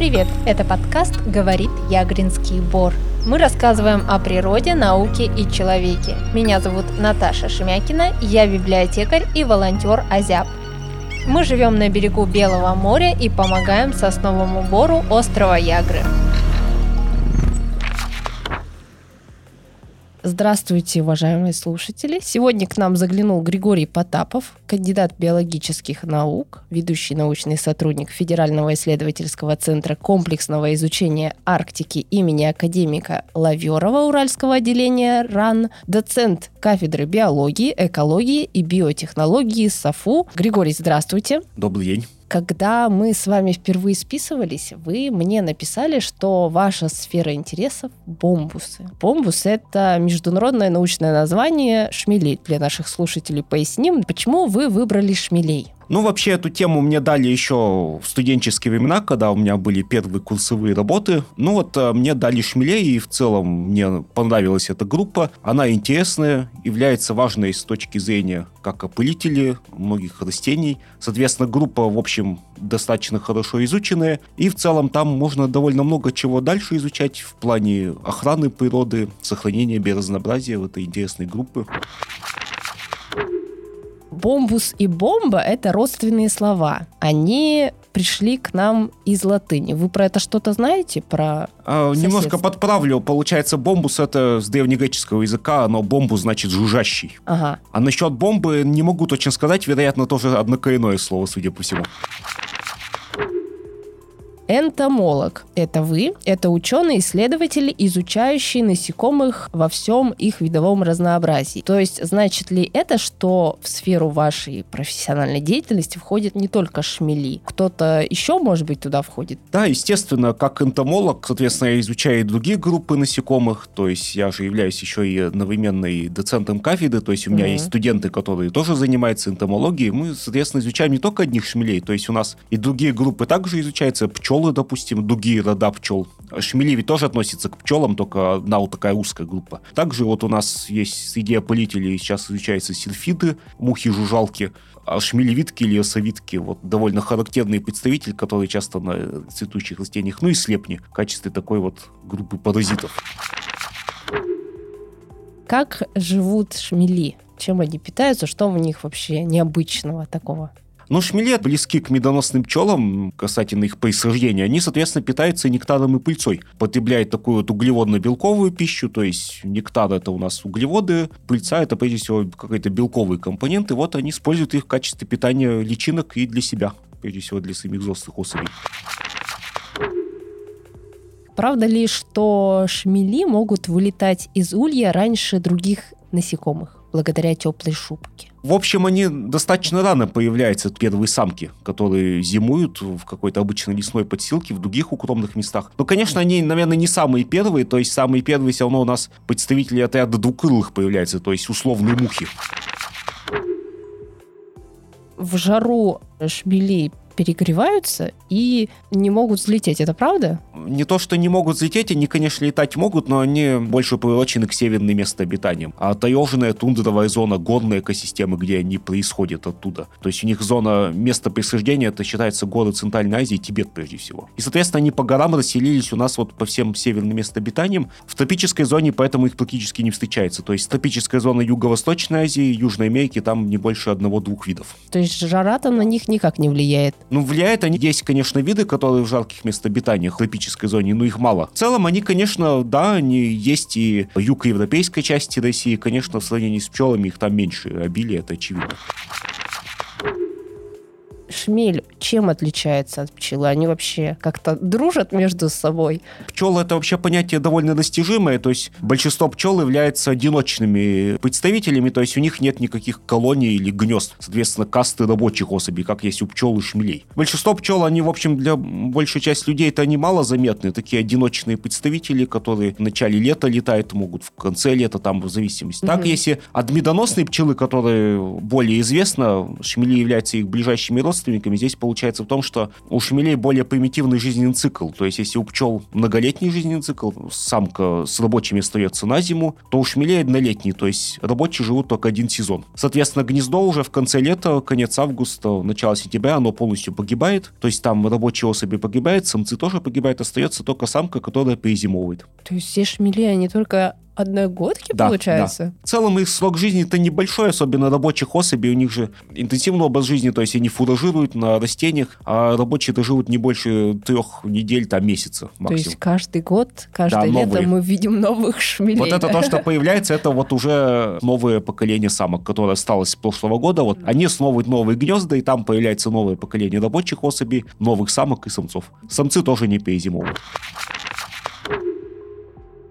привет! Это подкаст «Говорит Ягринский бор». Мы рассказываем о природе, науке и человеке. Меня зовут Наташа Шемякина, я библиотекарь и волонтер Азяб. Мы живем на берегу Белого моря и помогаем сосновому бору острова Ягры. Здравствуйте, уважаемые слушатели. Сегодня к нам заглянул Григорий Потапов, кандидат биологических наук, ведущий научный сотрудник Федерального исследовательского центра комплексного изучения Арктики имени академика Лаверова Уральского отделения РАН, доцент кафедры биологии, экологии и биотехнологии САФУ. Григорий, здравствуйте. Добрый день. Когда мы с вами впервые списывались, вы мне написали, что ваша сфера интересов — бомбусы. Бомбус — это международное научное название шмелей. Для наших слушателей поясним, почему вы выбрали шмелей. Ну, вообще, эту тему мне дали еще в студенческие времена, когда у меня были первые курсовые работы. Ну, вот э, мне дали шмелей, и в целом мне понравилась эта группа. Она интересная, является важной с точки зрения как опылители многих растений. Соответственно, группа, в общем, достаточно хорошо изученная. И в целом там можно довольно много чего дальше изучать в плане охраны природы, сохранения биоразнообразия в этой интересной группы. Бомбус и бомба — это родственные слова. Они пришли к нам из латыни. Вы про это что-то знаете? Про а, немножко подправлю. Получается, бомбус это с древнегреческого языка, но бомбу значит жужжащий. Ага. А насчет бомбы не могу точно сказать, вероятно, тоже однокоренное слово, судя по всему. Энтомолог – это вы, это ученый-исследователь, изучающий насекомых во всем их видовом разнообразии. То есть, значит ли это, что в сферу вашей профессиональной деятельности входит не только шмели? Кто-то еще, может быть, туда входит? Да, естественно, как энтомолог, соответственно, я изучаю и другие группы насекомых, то есть я же являюсь еще и одновременно и доцентом кафедры, то есть у меня mm-hmm. есть студенты, которые тоже занимаются энтомологией. Мы, соответственно, изучаем не только одних шмелей, то есть у нас и другие группы также изучаются, пчел пчелы, допустим, другие рода пчел. Шмели ведь тоже относятся к пчелам, только одна вот такая узкая группа. Также вот у нас есть среди опылителей сейчас изучаются сильфиды, мухи-жужалки, а шмелевидки или осовидки, вот довольно характерный представитель, который часто на цветущих растениях, ну и слепни в качестве такой вот группы паразитов. Как живут шмели? Чем они питаются? Что в них вообще необычного такого? Но шмели близки к медоносным пчелам касательно их происхождения. Они, соответственно, питаются нектаром и пыльцой. Потребляют такую вот углеводно-белковую пищу, то есть нектар это у нас углеводы, пыльца это прежде всего какие-то белковые компоненты. Вот они используют их в качестве питания личинок и для себя, прежде всего для самих взрослых особей. Правда ли, что шмели могут вылетать из улья раньше других насекомых? благодаря теплой шубке. В общем, они достаточно рано появляются, первые самки, которые зимуют в какой-то обычной лесной подстилке, в других укромных местах. Но, конечно, они, наверное, не самые первые, то есть самые первые все равно у нас представители отряда двукрылых появляются, то есть условные мухи. В жару шмелей перегреваются и не могут взлететь. Это правда? Не то, что не могут взлететь, они, конечно, летать могут, но они больше приурочены к северным местам обитания. А таежная тундровая зона, горные экосистемы, где они происходят оттуда. То есть у них зона места присуждения, это считается горы Центральной Азии, Тибет прежде всего. И, соответственно, они по горам расселились у нас вот по всем северным местам обитания. В тропической зоне, поэтому их практически не встречается. То есть тропическая зона Юго-Восточной Азии, Южной Америки, там не больше одного-двух видов. То есть жара там на них никак не влияет? Ну, влияет они. Есть, конечно, виды, которые в жарких местах обитания, в тропической зоне, но их мало. В целом, они, конечно, да, они есть и в юго-европейской части России. Конечно, в сравнении с пчелами их там меньше обилие, это очевидно шмель чем отличается от пчелы? Они вообще как-то дружат между собой? Пчелы это вообще понятие довольно достижимое, то есть большинство пчел являются одиночными представителями, то есть у них нет никаких колоний или гнезд, соответственно, касты рабочих особей, как есть у пчел и шмелей. Большинство пчел, они, в общем, для большей части людей это они мало заметны, такие одиночные представители, которые в начале лета летают, могут в конце лета, там, в зависимости. Так, если от медоносной пчелы, которые более известно, шмели являются их ближайшими родственниками, родственниками, здесь получается в том, что у шмелей более примитивный жизненный цикл. То есть, если у пчел многолетний жизненный цикл, самка с рабочими остается на зиму, то у шмелей однолетний, то есть рабочие живут только один сезон. Соответственно, гнездо уже в конце лета, конец августа, начало сентября, оно полностью погибает. То есть там рабочие особи погибают, самцы тоже погибают, остается только самка, которая перезимовывает. То есть все шмели, они только одногодки, да, получается? Да. В целом их срок жизни-то небольшой, особенно рабочих особей. У них же интенсивный образ жизни, то есть они фуражируют на растениях, а рабочие-то живут не больше трех недель, там, месяца максимум. То есть каждый год, каждое да, лето мы видим новых шмелей. Вот это то, что появляется, это вот уже новое поколение самок, которое осталось с прошлого года. Вот они основывают новые гнезда, и там появляется новое поколение рабочих особей, новых самок и самцов. Самцы тоже не перезимовывают.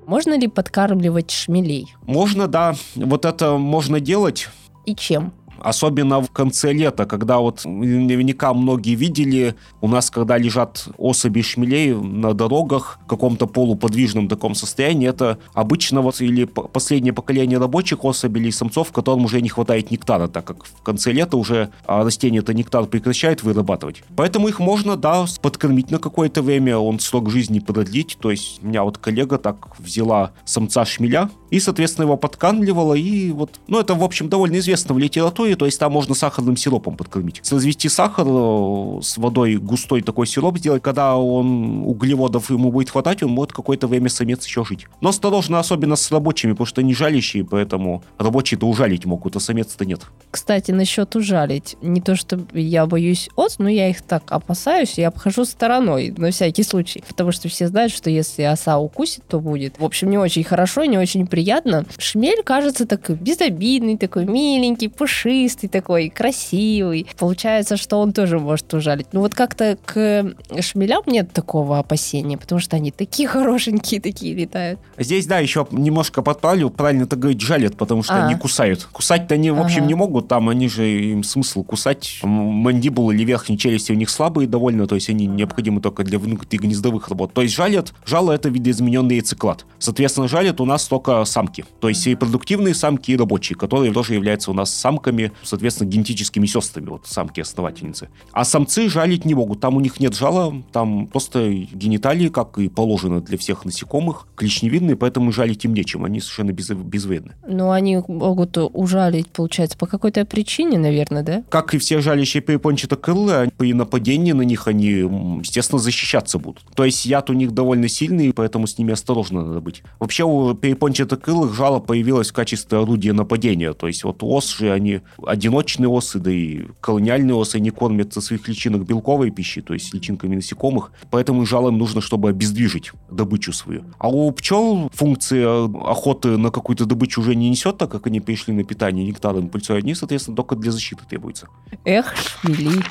Можно ли подкармливать шмелей? Можно, да. Вот это можно делать. И чем? Особенно в конце лета, когда вот наверняка многие видели, у нас когда лежат особи шмелей на дорогах в каком-то полуподвижном таком состоянии, это обычно вот или последнее поколение рабочих особей или самцов, которым уже не хватает нектара, так как в конце лета уже а, растение это нектар прекращает вырабатывать. Поэтому их можно, да, подкормить на какое-то время, он срок жизни продлить. То есть у меня вот коллега так взяла самца шмеля и, соответственно, его подкармливала, и вот, ну, это, в общем, довольно известно в литературе, истории, то есть там можно сахарным сиропом подкормить. Развести сахар э, с водой, густой такой сироп сделать, когда он углеводов ему будет хватать, он может какое-то время самец еще жить. Но осторожно, особенно с рабочими, потому что они жалящие, поэтому рабочие-то ужалить могут, а самец-то нет. Кстати, насчет ужалить. Не то, что я боюсь ос, но я их так опасаюсь и обхожу стороной на всякий случай. Потому что все знают, что если оса укусит, то будет. В общем, не очень хорошо, не очень приятно. Шмель кажется такой безобидный, такой миленький, пушистый пушистый такой, красивый. Получается, что он тоже может ужалить. Ну вот как-то к шмелям нет такого опасения, потому что они такие хорошенькие, такие летают. Здесь, да, еще немножко подправлю, правильно так говорить, жалят, потому что а. они кусают. Кусать-то они, в общем, ага. не могут, там они же, им смысл кусать. Мандибулы или верхние челюсти у них слабые довольно, то есть они необходимы только для внутренних гнездовых работ. То есть жалят, жало это видоизмененный яйцеклад. Соответственно, жалят у нас только самки. То есть и продуктивные самки, и рабочие, которые тоже являются у нас самками соответственно, генетическими сестрами, вот самки-основательницы. А самцы жалить не могут, там у них нет жала, там просто гениталии, как и положено для всех насекомых, клешневидные, поэтому жалить им нечем, они совершенно без, безвредны. Но они могут ужалить, получается, по какой-то причине, наверное, да? Как и все жалящие перепончатокрылые, при нападении на них они, естественно, защищаться будут. То есть яд у них довольно сильный, поэтому с ними осторожно надо быть. Вообще у перепончатокрылых жало появилось в качестве орудия нападения, то есть вот ос же они одиночные осы, да и колониальные осы, они кормятся своих личинок белковой пищей, то есть личинками насекомых, поэтому жалам нужно, чтобы обездвижить добычу свою. А у пчел функция охоты на какую-то добычу уже не несет, так как они перешли на питание нектаром пыльцой, они, соответственно, только для защиты требуются. Эх, шмели.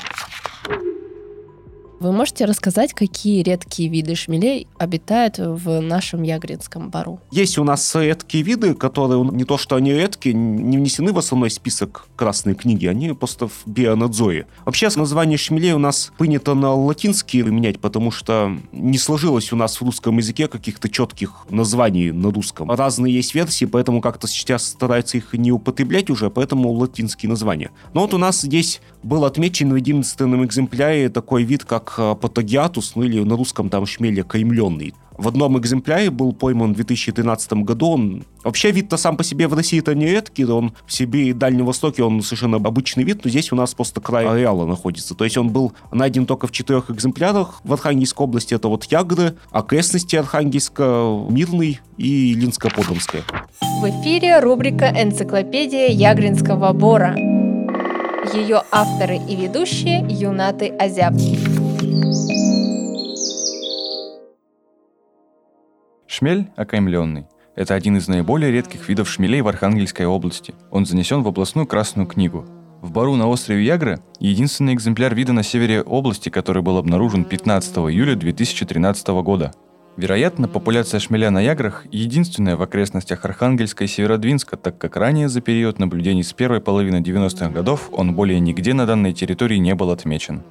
Вы можете рассказать, какие редкие виды шмелей обитают в нашем Ягринском бару? Есть у нас редкие виды, которые не то, что они редкие, не внесены в основной список Красной книги, они просто в бионадзоре. Вообще, название шмелей у нас принято на латинские менять, потому что не сложилось у нас в русском языке каких-то четких названий на русском. Разные есть версии, поэтому как-то сейчас стараются их не употреблять уже, поэтому латинские названия. Но вот у нас здесь был отмечен в единственном экземпляре такой вид, как как э, патогиатус, ну или на русском там шмеле каймленный. В одном экземпляре был пойман в 2013 году. Он вообще вид-то сам по себе в России это не редкий, он в Сибири и Дальнем Востоке он совершенно обычный вид, но здесь у нас просто край ареала находится. То есть он был найден только в четырех экземплярах в Архангельской области. Это вот Ягры, окрестности Архангельска, Мирный и Линско-Подомская. В эфире рубрика «Энциклопедия Ягринского бора». Ее авторы и ведущие Юнаты Азяб. Шмель окаймленный – это один из наиболее редких видов шмелей в Архангельской области. Он занесен в областную Красную книгу. В Бару на острове Ягра единственный экземпляр вида на севере области, который был обнаружен 15 июля 2013 года. Вероятно, популяция шмеля на Яграх единственная в окрестностях Архангельска и Северодвинска, так как ранее за период наблюдений с первой половины 90-х годов он более нигде на данной территории не был отмечен.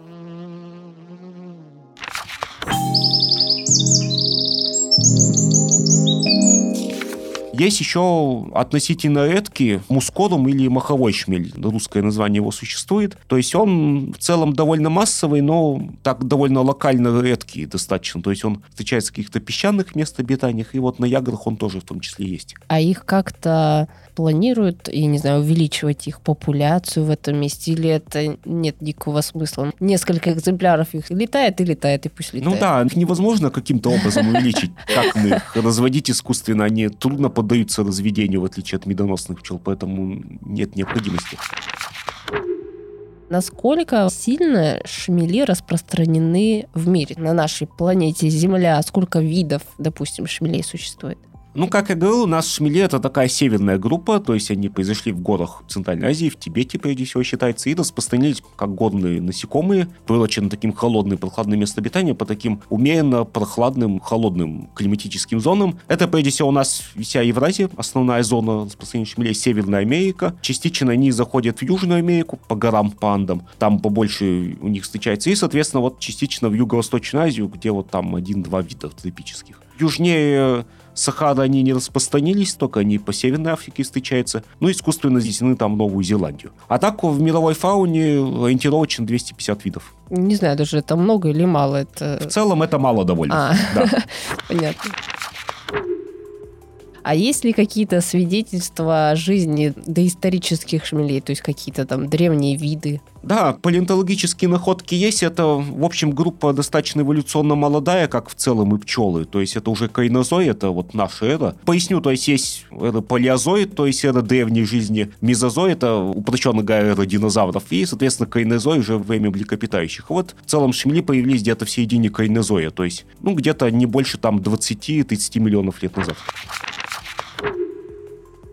Есть еще относительно редкие мускорум или маховой шмель. Русское название его существует. То есть он в целом довольно массовый, но так довольно локально редкий достаточно. То есть он встречается в каких-то песчаных мест обитаниях, и вот на ягодах он тоже в том числе есть. А их как-то планируют, я не знаю, увеличивать их популяцию в этом месте, или это нет никакого смысла? Несколько экземпляров их летает и летает, и пусть летает. Ну да, их невозможно каким-то образом увеличить. Как мы их разводить искусственно, они трудно поддаются разведению, в отличие от медоносных пчел, поэтому нет необходимости. Насколько сильно шмели распространены в мире? На нашей планете Земля сколько видов, допустим, шмелей существует? Ну, как я говорил, у нас шмели это такая северная группа, то есть они произошли в горах Центральной Азии, в Тибете, прежде всего, считается, и распространились как горные насекомые, приурочены таким холодным, прохладным местом обитания по таким умеренно прохладным, холодным климатическим зонам. Это, прежде всего, у нас вся Евразия, основная зона распространения шмелей, Северная Америка. Частично они заходят в Южную Америку, по горам, по Андам. Там побольше у них встречается. И, соответственно, вот частично в Юго-Восточную Азию, где вот там один-два вида тропических. Южнее Сахара они не распространились, только они по Северной Африке встречаются. Ну, искусственно занесены там Новую Зеландию. А так в мировой фауне ориентировочно 250 видов. Не знаю, даже это много или мало. Это... В целом это мало довольно. А, да. понятно. А есть ли какие-то свидетельства жизни доисторических шмелей, то есть какие-то там древние виды? Да, палеонтологические находки есть. Это, в общем, группа достаточно эволюционно молодая, как в целом и пчелы. То есть это уже кайнозой, это вот наша эра. Поясню, то есть есть эра палеозой, то есть эра древней жизни. Мезозой — это упрощенно говоря эра динозавров. И, соответственно, кайнозой уже время млекопитающих. Вот в целом шмели появились где-то в середине кайнозоя. То есть, ну, где-то не больше там 20-30 миллионов лет назад.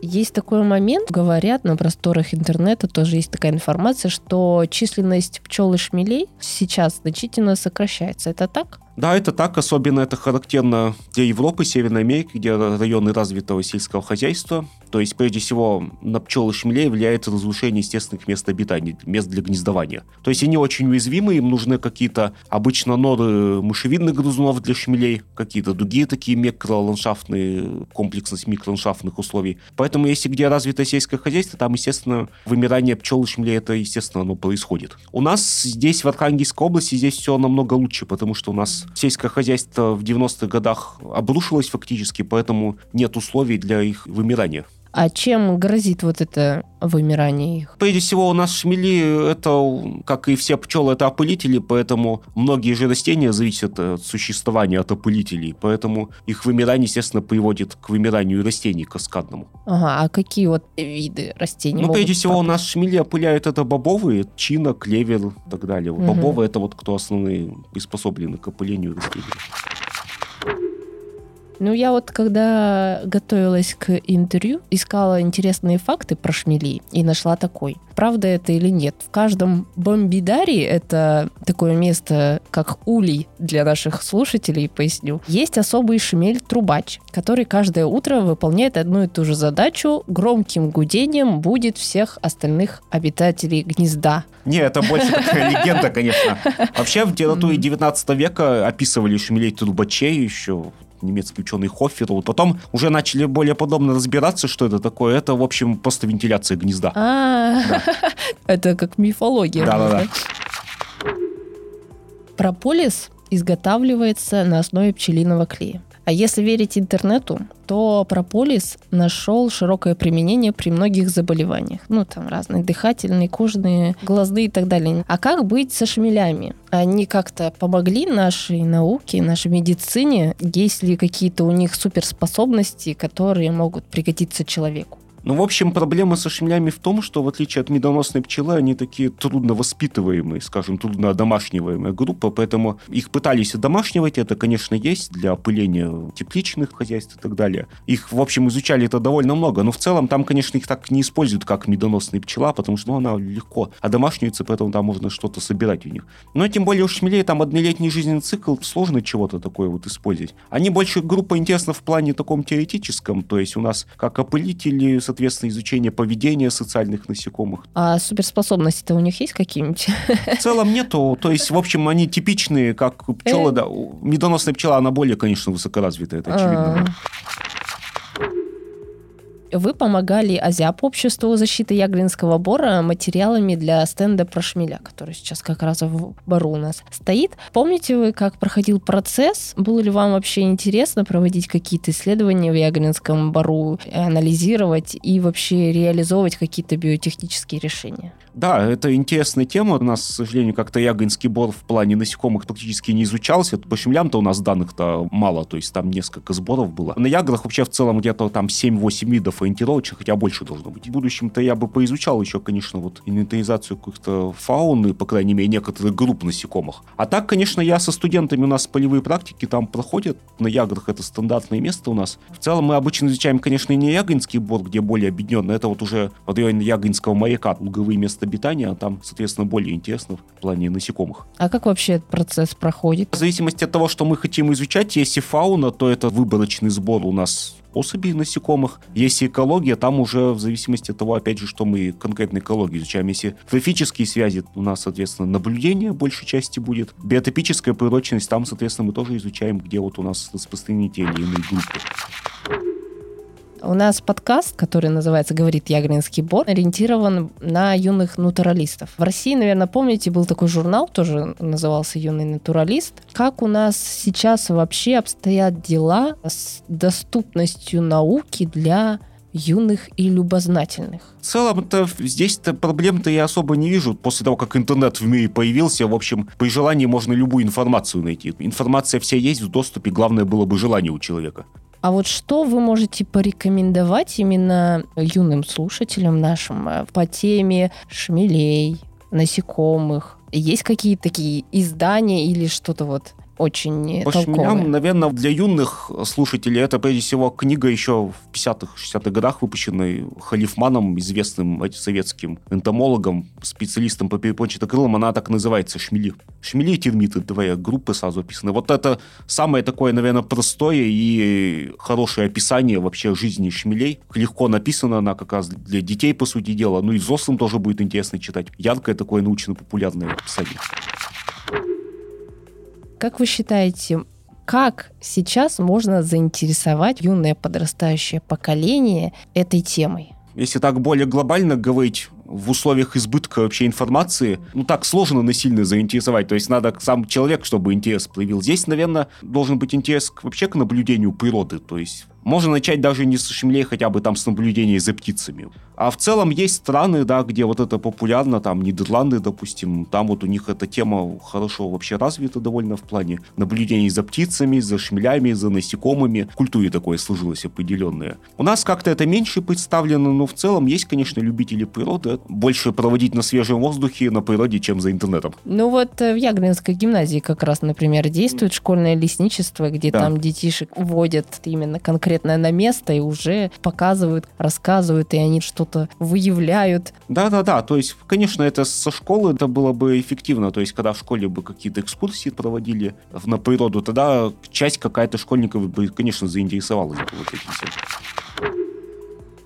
Есть такой момент, говорят на просторах интернета, тоже есть такая информация, что численность пчел и шмелей сейчас значительно сокращается. Это так? Да, это так, особенно это характерно для Европы, Северной Америки, где районы развитого сельского хозяйства. То есть, прежде всего, на пчел и шмелей влияет разрушение естественных мест обитания, мест для гнездования. То есть они очень уязвимы, им нужны какие-то обычно норы мышевидных грызунов для шмелей, какие-то другие такие микроландшафтные, комплексность микроландшафтных условий. Поэтому, если где развитое сельское хозяйство, там, естественно, вымирание пчел и шмелей, это, естественно, оно происходит. У нас здесь, в Архангельской области, здесь все намного лучше, потому что у нас сельское хозяйство в 90-х годах обрушилось фактически, поэтому нет условий для их вымирания. А чем грозит вот это вымирание их? Прежде всего, у нас шмели, это, как и все пчелы, это опылители, поэтому многие же растения зависят от существования от опылителей, поэтому их вымирание, естественно, приводит к вымиранию растений каскадному. Ага, а какие вот виды растений Ну, прежде всего, у нас шмели опыляют это бобовые, чина, клевер и так далее. Угу. Бобовые это вот кто основные приспособлены к опылению растений. Ну, я вот когда готовилась к интервью, искала интересные факты про шмелей и нашла такой. Правда это или нет? В каждом бомбидарии, это такое место, как улей для наших слушателей, поясню, есть особый шмель-трубач, который каждое утро выполняет одну и ту же задачу, громким гудением будет всех остальных обитателей гнезда. Не, это больше такая легенда, конечно. Вообще в литературе 19 века описывали шмелей-трубачей еще немецкий ученый Хоффер. Вот потом уже начали более подробно разбираться, что это такое. Это, в общем, просто вентиляция гнезда. А, это как мифология. Да-да-да. Прополис изготавливается на основе пчелиного клея. А если верить интернету, то прополис нашел широкое применение при многих заболеваниях. Ну, там разные дыхательные, кожные, глазные и так далее. А как быть со шмелями? Они как-то помогли нашей науке, нашей медицине? Есть ли какие-то у них суперспособности, которые могут пригодиться человеку? Ну, в общем, проблема со шмелями в том, что в отличие от медоносной пчелы, они такие трудно воспитываемые, скажем, трудно одомашниваемая группа, поэтому их пытались одомашнивать, это, конечно, есть для опыления тепличных хозяйств и так далее. Их, в общем, изучали это довольно много, но в целом там, конечно, их так не используют, как медоносная пчела, потому что ну, она легко одомашнивается, поэтому там можно что-то собирать у них. Но тем более у шмелей там однолетний жизненный цикл, сложно чего-то такое вот использовать. Они больше группа интересна в плане таком теоретическом, то есть у нас как опылители, соответственно, изучение поведения социальных насекомых. А суперспособности-то у них есть какие-нибудь? В целом нету. То есть, в общем, они типичные, как пчелы. Да. Медоносная пчела, она более, конечно, высокоразвитая, это очевидно. Вы помогали Азиап обществу защиты Яглинского бора материалами для стенда про шмеля, который сейчас как раз в бару у нас стоит. Помните вы, как проходил процесс? Было ли вам вообще интересно проводить какие-то исследования в Яглинском бару, анализировать и вообще реализовывать какие-то биотехнические решения? Да, это интересная тема. У нас, к сожалению, как-то ягодинский бор в плане насекомых практически не изучался. По щемлям-то у нас данных-то мало, то есть там несколько сборов было. На ягодах вообще в целом где-то там 7-8 видов ориентировочных, хотя больше должно быть. В будущем-то я бы поизучал еще, конечно, вот инвентаризацию каких-то фауны, по крайней мере, некоторых групп насекомых. А так, конечно, я со студентами, у нас полевые практики там проходят. На ягодах это стандартное место у нас. В целом мы обычно изучаем, конечно, не ягодинский бор, где более объединенный, это вот уже в районе ягодинского маяка, луговые места обитания, а там, соответственно, более интересно в плане насекомых. А как вообще этот процесс проходит? В зависимости от того, что мы хотим изучать, если фауна, то это выборочный сбор у нас особей насекомых. Если экология, там уже в зависимости от того, опять же, что мы конкретно экологию изучаем. Если трофические связи, у нас, соответственно, наблюдение большей части будет. Биотопическая природность, там, соответственно, мы тоже изучаем, где вот у нас распространены те или иные группы. У нас подкаст, который называется «Говорит Ягринский бот», ориентирован на юных натуралистов. В России, наверное, помните, был такой журнал, тоже назывался «Юный натуралист». Как у нас сейчас вообще обстоят дела с доступностью науки для юных и любознательных. В целом-то здесь-то проблем-то я особо не вижу. После того, как интернет в мире появился, в общем, при желании можно любую информацию найти. Информация вся есть в доступе, главное было бы желание у человека. А вот что вы можете порекомендовать именно юным слушателям нашим э, по теме шмелей, насекомых? Есть какие-то такие издания или что-то вот очень По толковые. шмелям, наверное, для юных слушателей это, прежде всего, книга еще в 50-х, 60-х годах выпущенной Халифманом, известным советским энтомологом, специалистом по перепончатокрылым, она так называется «Шмели». «Шмели» и термиты, две группы сразу описаны. Вот это самое такое, наверное, простое и хорошее описание вообще жизни шмелей. Легко написано она как раз для детей, по сути дела, ну и взрослым тоже будет интересно читать. Яркое такое научно-популярное описание. Как вы считаете, как сейчас можно заинтересовать юное подрастающее поколение этой темой? Если так более глобально говорить, в условиях избытка вообще информации, ну так сложно насильно заинтересовать. То есть надо сам человек, чтобы интерес проявил. Здесь, наверное, должен быть интерес вообще к наблюдению природы. То есть можно начать даже не с шмелей, хотя бы там с наблюдения за птицами. А в целом есть страны, да, где вот это популярно, там Нидерланды, допустим, там вот у них эта тема хорошо вообще развита довольно в плане наблюдений за птицами, за шмелями, за насекомыми. В культуре такое сложилось определенное. У нас как-то это меньше представлено, но в целом есть, конечно, любители природы. Больше проводить на свежем воздухе, на природе, чем за интернетом. Ну вот э, в Ягринской гимназии как раз, например, действует школьное лесничество, где да. там детишек вводят именно конкретно конкретное на место и уже показывают, рассказывают, и они что-то выявляют. Да-да-да, то есть, конечно, это со школы это было бы эффективно, то есть, когда в школе бы какие-то экскурсии проводили на природу, тогда часть какая-то школьников бы, конечно, заинтересовалась бы.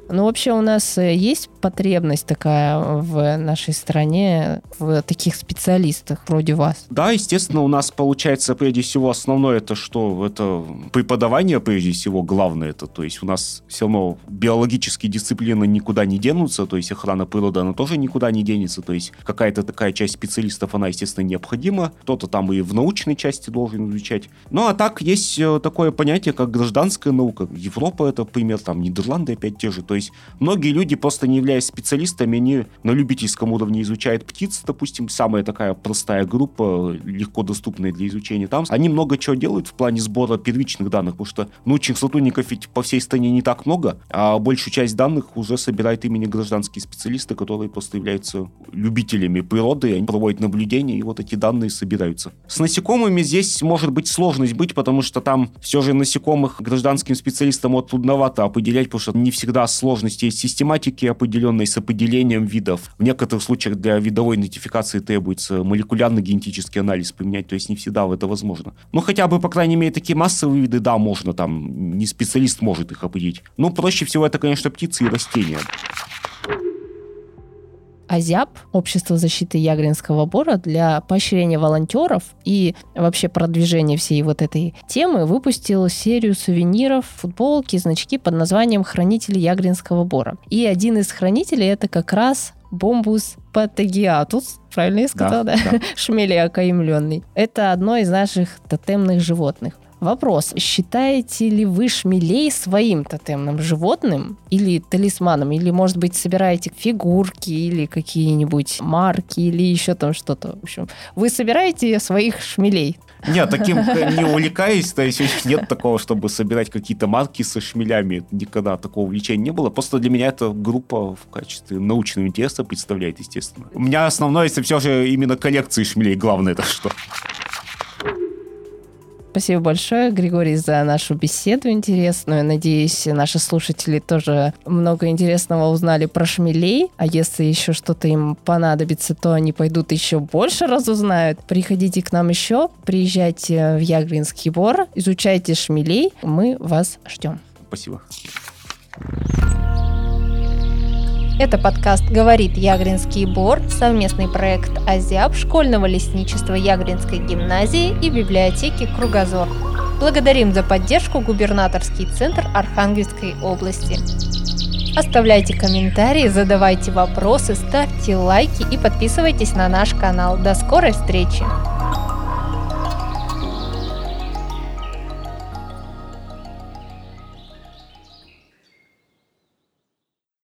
Ну, вообще у нас э, есть потребность такая в нашей стране в таких специалистах вроде вас? Да, естественно, у нас получается прежде всего основное это что? Это преподавание прежде всего главное это. То есть у нас все равно биологические дисциплины никуда не денутся, то есть охрана природы она тоже никуда не денется. То есть какая-то такая часть специалистов, она, естественно, необходима. Кто-то там и в научной части должен изучать. Ну, а так есть э, такое понятие, как гражданская наука. Европа это пример, там Нидерланды опять те же. То есть многие люди, просто не являясь специалистами, они на любительском уровне изучают птиц, допустим, самая такая простая группа, легко доступная для изучения там. Они много чего делают в плане сбора первичных данных, потому что научных сотрудников ведь по всей стране не так много, а большую часть данных уже собирают именно гражданские специалисты, которые просто являются любителями природы, они проводят наблюдения, и вот эти данные собираются. С насекомыми здесь может быть сложность быть, потому что там все же насекомых гражданским специалистам вот трудновато определять, потому что не всегда сложно сложности есть систематики определенной с определением видов. В некоторых случаях для видовой идентификации требуется молекулярный генетический анализ применять, то есть не всегда это возможно. Но хотя бы, по крайней мере, такие массовые виды, да, можно там, не специалист может их определить. Но проще всего это, конечно, птицы и растения. АЗЯП, Общество защиты Ягринского бора, для поощрения волонтеров и вообще продвижения всей вот этой темы выпустил серию сувениров, футболки, значки под названием «Хранители Ягринского бора». И один из хранителей это как раз Бомбус патагиатус, правильно я сказала, да? да? да. Шмель окаймленный. Это одно из наших тотемных животных. Вопрос. Считаете ли вы шмелей своим тотемным животным или талисманом? Или, может быть, собираете фигурки или какие-нибудь марки или еще там что-то? В общем, вы собираете своих шмелей? Нет, таким не увлекаюсь, то есть нет такого, чтобы собирать какие-то марки со шмелями. Никогда такого увлечения не было. Просто для меня эта группа в качестве научного интереса представляет, естественно. У меня основное, это все же именно коллекции шмелей. Главное это что. Спасибо большое, Григорий, за нашу беседу интересную. Надеюсь, наши слушатели тоже много интересного узнали про шмелей. А если еще что-то им понадобится, то они пойдут еще больше разузнают. Приходите к нам еще, приезжайте в Ягринский бор, изучайте шмелей. Мы вас ждем. Спасибо. Это подкаст «Говорит Ягринский бор», совместный проект «Азиаб» школьного лесничества Ягринской гимназии и библиотеки «Кругозор». Благодарим за поддержку губернаторский центр Архангельской области. Оставляйте комментарии, задавайте вопросы, ставьте лайки и подписывайтесь на наш канал. До скорой встречи!